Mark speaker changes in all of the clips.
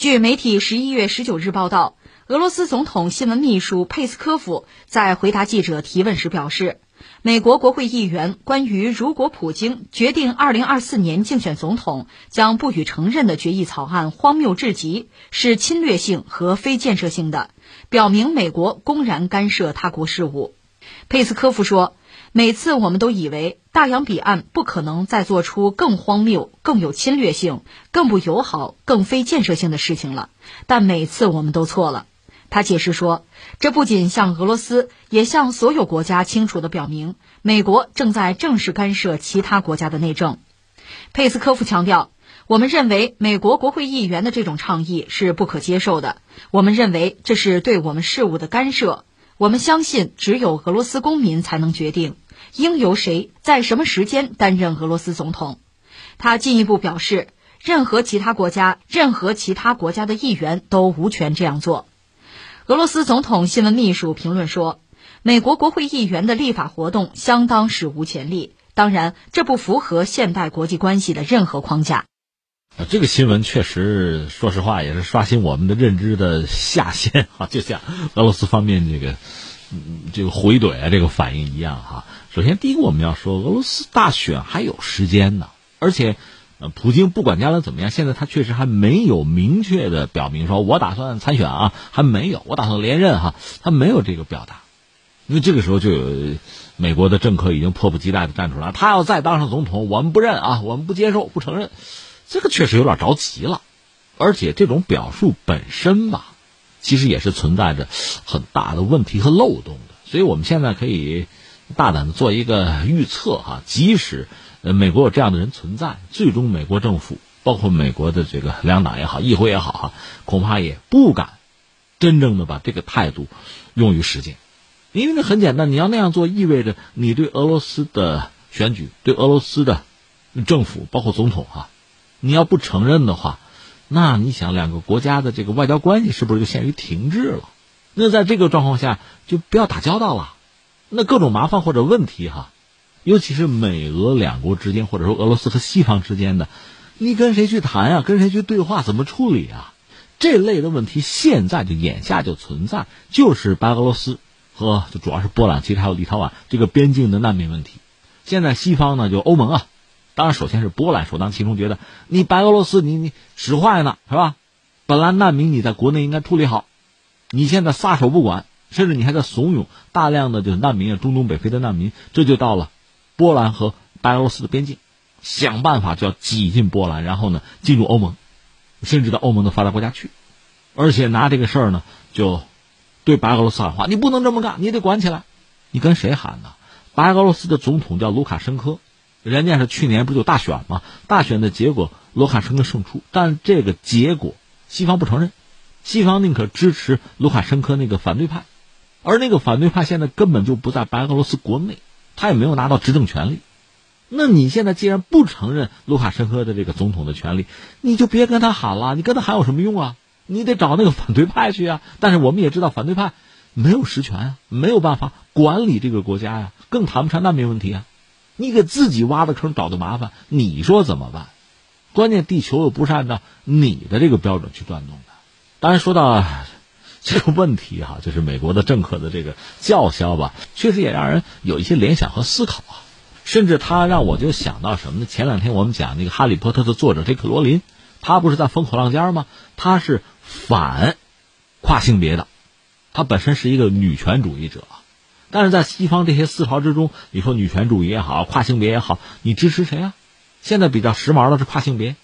Speaker 1: 据媒体十一月十九日报道，俄罗斯总统新闻秘书佩斯科夫在回答记者提问时表示，美国国会议员关于如果普京决定二零二四年竞选总统将不予承认的决议草案荒谬至极，是侵略性和非建设性的，表明美国公然干涉他国事务。佩斯科夫说。每次我们都以为大洋彼岸不可能再做出更荒谬、更有侵略性、更不友好、更非建设性的事情了，但每次我们都错了。他解释说，这不仅向俄罗斯，也向所有国家清楚地表明，美国正在正式干涉其他国家的内政。佩斯科夫强调，我们认为美国国会议员的这种倡议是不可接受的，我们认为这是对我们事务的干涉。我们相信，只有俄罗斯公民才能决定应由谁在什么时间担任俄罗斯总统。他进一步表示，任何其他国家、任何其他国家的议员都无权这样做。俄罗斯总统新闻秘书评论说：“美国国会议员的立法活动相当史无前例，当然，这不符合现代国际关系的任何框架。”
Speaker 2: 啊这个新闻确实，说实话也是刷新我们的认知的下限啊！就像俄罗斯方面这个，这个回怼啊，这个反应一样哈。首先，第一个我们要说，俄罗斯大选还有时间呢，而且，呃，普京不管将来怎么样，现在他确实还没有明确的表明说，我打算参选啊，还没有，我打算连任哈，他没有这个表达。因为这个时候就有美国的政客已经迫不及待的站出来，他要再当上总统，我们不认啊，我们不接受，不承认。这个确实有点着急了，而且这种表述本身吧，其实也是存在着很大的问题和漏洞的。所以我们现在可以大胆的做一个预测哈，即使呃美国有这样的人存在，最终美国政府包括美国的这个两党也好，议会也好哈，恐怕也不敢真正的把这个态度用于实践，因为那很简单，你要那样做，意味着你对俄罗斯的选举、对俄罗斯的政府，包括总统哈。你要不承认的话，那你想两个国家的这个外交关系是不是就陷于停滞了？那在这个状况下就不要打交道了，那各种麻烦或者问题哈，尤其是美俄两国之间，或者说俄罗斯和西方之间的，你跟谁去谈呀？跟谁去对话？怎么处理啊？这类的问题现在就眼下就存在，就是白俄罗斯和就主要是波兰，其实还有立陶宛这个边境的难民问题。现在西方呢，就欧盟啊。当然，首先是波兰首当其冲，觉得你白俄罗斯你你使坏呢，是吧？本来难民你在国内应该处理好，你现在撒手不管，甚至你还在怂恿大量的就是难民啊，中东北非的难民，这就到了波兰和白俄罗斯的边境，想办法就要挤进波兰，然后呢进入欧盟，甚至到欧盟的发达国家去，而且拿这个事儿呢就对白俄罗斯喊话：你不能这么干，你得管起来。你跟谁喊呢？白俄罗斯的总统叫卢卡申科。人家是去年不就大选吗？大选的结果，卢卡申科胜出，但这个结果西方不承认，西方宁可支持卢卡申科那个反对派，而那个反对派现在根本就不在白俄罗斯国内，他也没有拿到执政权利。那你现在既然不承认卢卡申科的这个总统的权利，你就别跟他喊了，你跟他喊有什么用啊？你得找那个反对派去啊！但是我们也知道，反对派没有实权啊，没有办法管理这个国家呀，更谈不上难民问题啊。你给自己挖的坑找的麻烦，你说怎么办？关键地球又不是按照你的这个标准去转动的。当然，说到 这个问题哈，就是美国的政客的这个叫嚣吧，确实也让人有一些联想和思考啊。甚至他让我就想到什么呢？前两天我们讲那个《哈利波特》的作者这克罗琳，他不是在风口浪尖吗？他是反跨性别的，他本身是一个女权主义者。但是在西方这些思潮之中，你说女权主义也好，跨性别也好，你支持谁啊？现在比较时髦的是跨性别，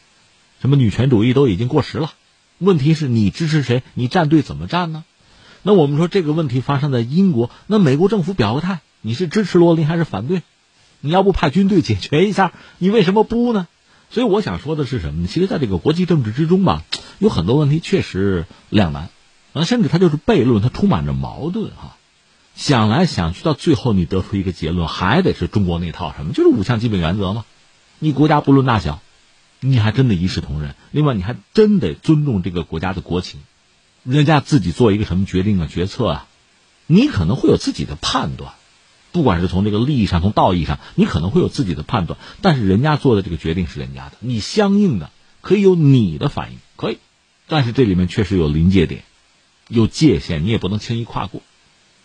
Speaker 2: 什么女权主义都已经过时了。问题是你支持谁？你站队怎么站呢？那我们说这个问题发生在英国，那美国政府表个态，你是支持罗琳还是反对？你要不派军队解决一下，你为什么不呢？所以我想说的是什么呢？其实，在这个国际政治之中吧，有很多问题确实两难，啊，甚至它就是悖论，它充满着矛盾哈。想来想去，到最后你得出一个结论，还得是中国那套什么？就是五项基本原则嘛？你国家不论大小，你还真得一视同仁。另外，你还真得尊重这个国家的国情。人家自己做一个什么决定啊、决策啊，你可能会有自己的判断。不管是从这个利益上、从道义上，你可能会有自己的判断。但是人家做的这个决定是人家的，你相应的可以有你的反应，可以。但是这里面确实有临界点，有界限，你也不能轻易跨过。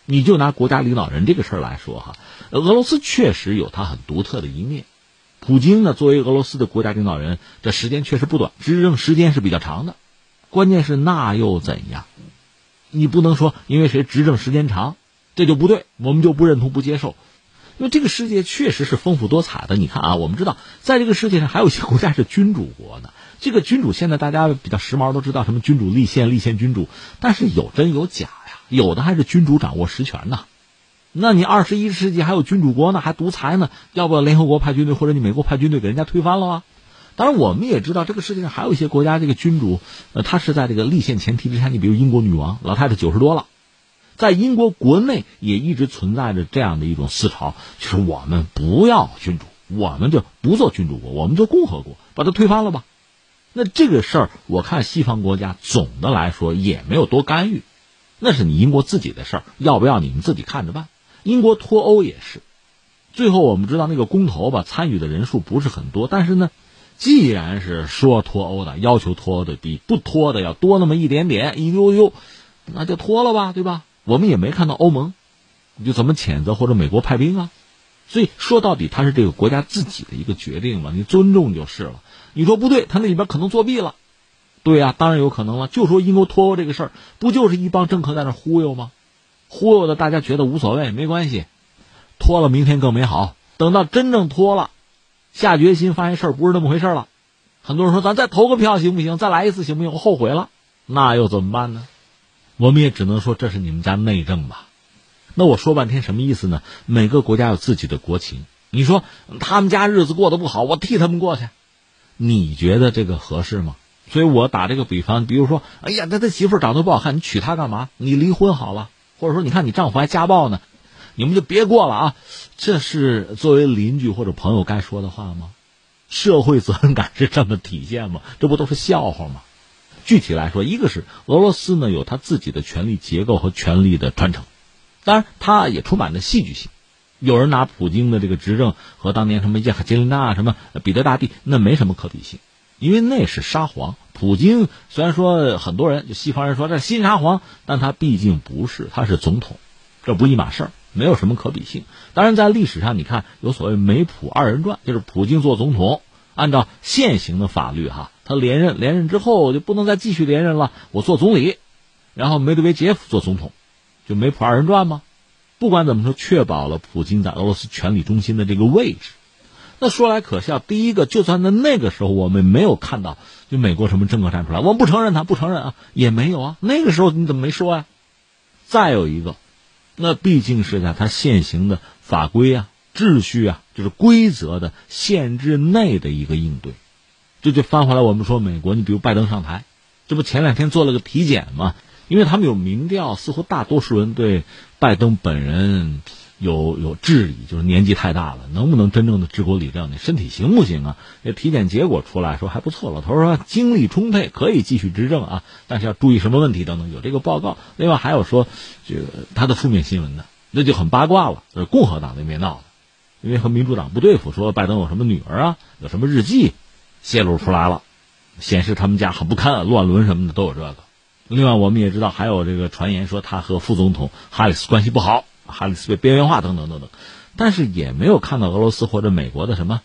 Speaker 2: 你就拿国家领导人这个事儿来说哈，俄罗斯确实有它很独特的一面。普京呢，作为俄罗斯的国家领导人，这时间确实不短，执政时间是比较长的。关键是那又怎样？你不能说因为谁执政时间长，这就不对，我们就不认同、不接受。因为这个世界确实是丰富多彩的。你看啊，我们知道，在这个世界上还有一些国家是君主国呢。这个君主现在大家比较时髦，都知道什么君主立宪、立宪君主，但是有真有假。有的还是君主掌握实权呢。那你二十一世纪还有君主国呢，还独裁呢？要不要联合国派军队或者你美国派军队给人家推翻了吗？当然，我们也知道这个世界上还有一些国家，这个君主，呃，他是在这个立宪前提之下。你比如英国女王，老太太九十多了，在英国国内也一直存在着这样的一种思潮，就是我们不要君主，我们就不做君主国，我们做共和国，把它推翻了吧。那这个事儿，我看西方国家总的来说也没有多干预，那是你英国自己的事儿，要不要你们自己看着办。英国脱欧也是，最后我们知道那个公投吧，参与的人数不是很多，但是呢。既然是说脱欧的，要求脱欧的比不脱的要多那么一点点一丢丢，那就脱了吧，对吧？我们也没看到欧盟你就怎么谴责或者美国派兵啊，所以说到底，他是这个国家自己的一个决定嘛，你尊重就是了。你说不对，他那里边可能作弊了，对呀，当然有可能了。就说英国脱欧这个事儿，不就是一帮政客在那忽悠吗？忽悠的大家觉得无所谓，没关系，脱了明天更美好。等到真正脱了。下决心发现事儿不是那么回事了，很多人说咱再投个票行不行？再来一次行不行？我后悔了，那又怎么办呢？我们也只能说这是你们家内政吧。那我说半天什么意思呢？每个国家有自己的国情，你说他们家日子过得不好，我替他们过去，你觉得这个合适吗？所以我打这个比方，比如说，哎呀，他他媳妇长得不好看，你娶她干嘛？你离婚好了，或者说，你看你丈夫还家暴呢。你们就别过了啊！这是作为邻居或者朋友该说的话吗？社会责任感是这么体现吗？这不都是笑话吗？具体来说，一个是俄罗斯呢有他自己的权力结构和权力的传承，当然他也充满了戏剧性。有人拿普京的这个执政和当年什么叶卡捷琳娜、什么彼得大帝，那没什么可比性，因为那是沙皇。普京虽然说很多人就西方人说这新沙皇，但他毕竟不是，他是总统，这不一码事儿。没有什么可比性。当然，在历史上，你看有所谓梅普二人转，就是普京做总统，按照现行的法律，哈，他连任，连任之后就不能再继续连任了，我做总理，然后梅德韦杰夫做总统，就梅普二人转吗？不管怎么说，确保了普京在俄罗斯权力中心的这个位置。那说来可笑，第一个，就算在那个时候，我们没有看到，就美国什么政客站出来，我们不承认他，不承认啊，也没有啊。那个时候你怎么没说呀？再有一个。那毕竟是在他现行的法规啊、秩序啊，就是规则的限制内的一个应对。这就翻回来，我们说美国，你比如拜登上台，这不前两天做了个体检吗？因为他们有民调，似乎大多数人对拜登本人。有有质疑，就是年纪太大了，能不能真正的治国理政？你身体行不行啊？这体检结果出来说还不错，老头说精力充沛，可以继续执政啊，但是要注意什么问题等等，有这个报告。另外还有说，这个他的负面新闻呢，那就很八卦了。是共和党那边闹的，因为和民主党不对付，说拜登有什么女儿啊，有什么日记泄露出来了，显示他们家很不堪，乱伦什么的都有这个。另外我们也知道，还有这个传言说他和副总统哈里斯关系不好。哈里斯被边缘化等等等等，但是也没有看到俄罗斯或者美国的什么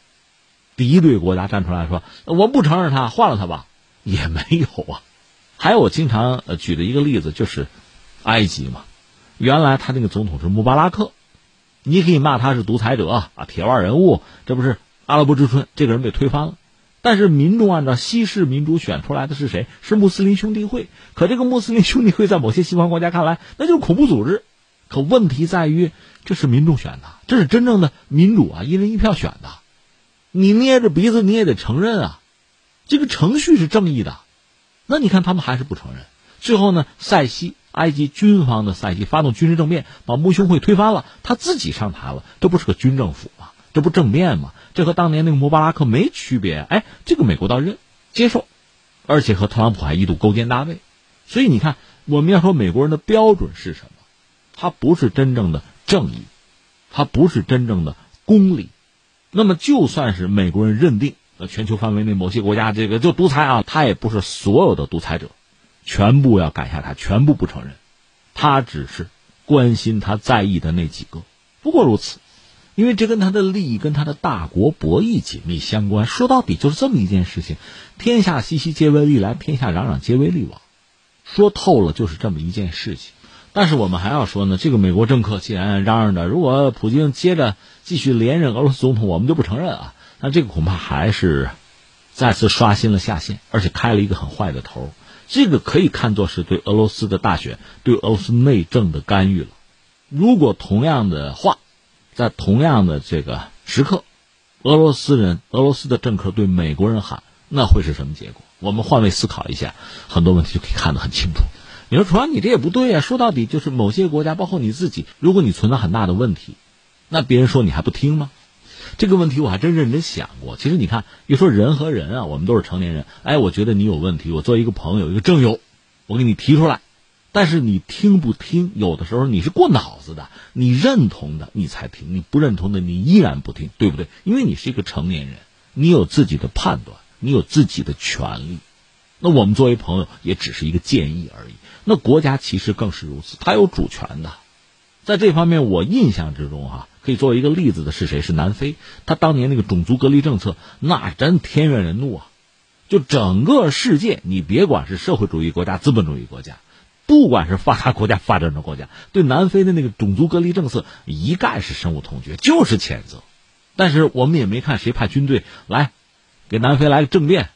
Speaker 2: 敌对国家站出来说我不承认他，换了他吧，也没有啊。还有我经常呃举的一个例子就是埃及嘛，原来他那个总统是穆巴拉克，你可以骂他是独裁者啊，铁腕人物，这不是阿拉伯之春，这个人被推翻了，但是民众按照西式民主选出来的是谁？是穆斯林兄弟会，可这个穆斯林兄弟会在某些西方国家看来那就是恐怖组织。可问题在于，这是民众选的，这是真正的民主啊，一人一票选的。你捏着鼻子你也得承认啊，这个程序是正义的。那你看他们还是不承认。最后呢，塞西埃及军方的塞西发动军事政变，把穆兄会推翻了，他自己上台了，这不是个军政府吗？这不政变吗？这和当年那个穆巴拉克没区别。哎，这个美国倒认接受，而且和特朗普还一度勾肩搭背。所以你看，我们要说美国人的标准是什么？它不是真正的正义，它不是真正的公理。那么，就算是美国人认定呃全球范围内某些国家这个就独裁啊，他也不是所有的独裁者，全部要赶下台，全部不承认。他只是关心他在意的那几个，不过如此。因为这跟他的利益、跟他的大国博弈紧密相关。说到底就是这么一件事情：天下熙熙，皆为利来；天下攘攘，皆为利往。说透了就是这么一件事情。但是我们还要说呢，这个美国政客既然嚷嚷着，如果普京接着继续连任俄罗斯总统，我们就不承认啊。那这个恐怕还是再次刷新了下限，而且开了一个很坏的头。这个可以看作是对俄罗斯的大选、对俄罗斯内政的干预了。如果同样的话，在同样的这个时刻，俄罗斯人、俄罗斯的政客对美国人喊，那会是什么结果？我们换位思考一下，很多问题就可以看得很清楚。你说，楚阳，你这也不对呀。说到底，就是某些国家，包括你自己，如果你存在很大的问题，那别人说你还不听吗？这个问题我还真认真想过。其实你看，一说人和人啊，我们都是成年人。哎，我觉得你有问题，我作为一个朋友、一个正友，我给你提出来。但是你听不听，有的时候你是过脑子的，你认同的你才听，你不认同的你依然不听，对不对？因为你是一个成年人，你有自己的判断，你有自己的权利。那我们作为朋友，也只是一个建议而已。那国家其实更是如此，它有主权的。在这方面，我印象之中哈，可以作为一个例子的是谁？是南非。他当年那个种族隔离政策，那真天怨人怒啊！就整个世界，你别管是社会主义国家、资本主义国家，不管是发达国家、发展中国家，对南非的那个种族隔离政策一概是深恶痛绝，就是谴责。但是我们也没看谁派军队来给南非来个政变。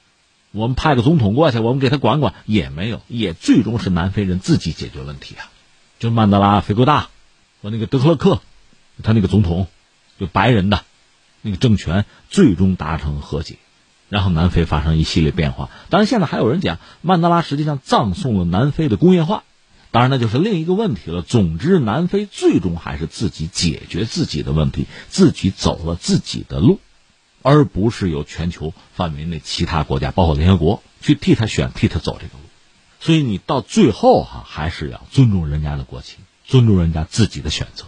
Speaker 2: 我们派个总统过去，我们给他管管也没有，也最终是南非人自己解决问题啊。就曼德拉、菲戈大和那个德克勒克，他那个总统，就白人的那个政权最终达成和解，然后南非发生一系列变化。当然，现在还有人讲曼德拉实际上葬送了南非的工业化，当然那就是另一个问题了。总之，南非最终还是自己解决自己的问题，自己走了自己的路。而不是由全球范围内其他国家，包括联合国去替他选、替他走这个路，所以你到最后哈，还是要尊重人家的国情，尊重人家自己的选择。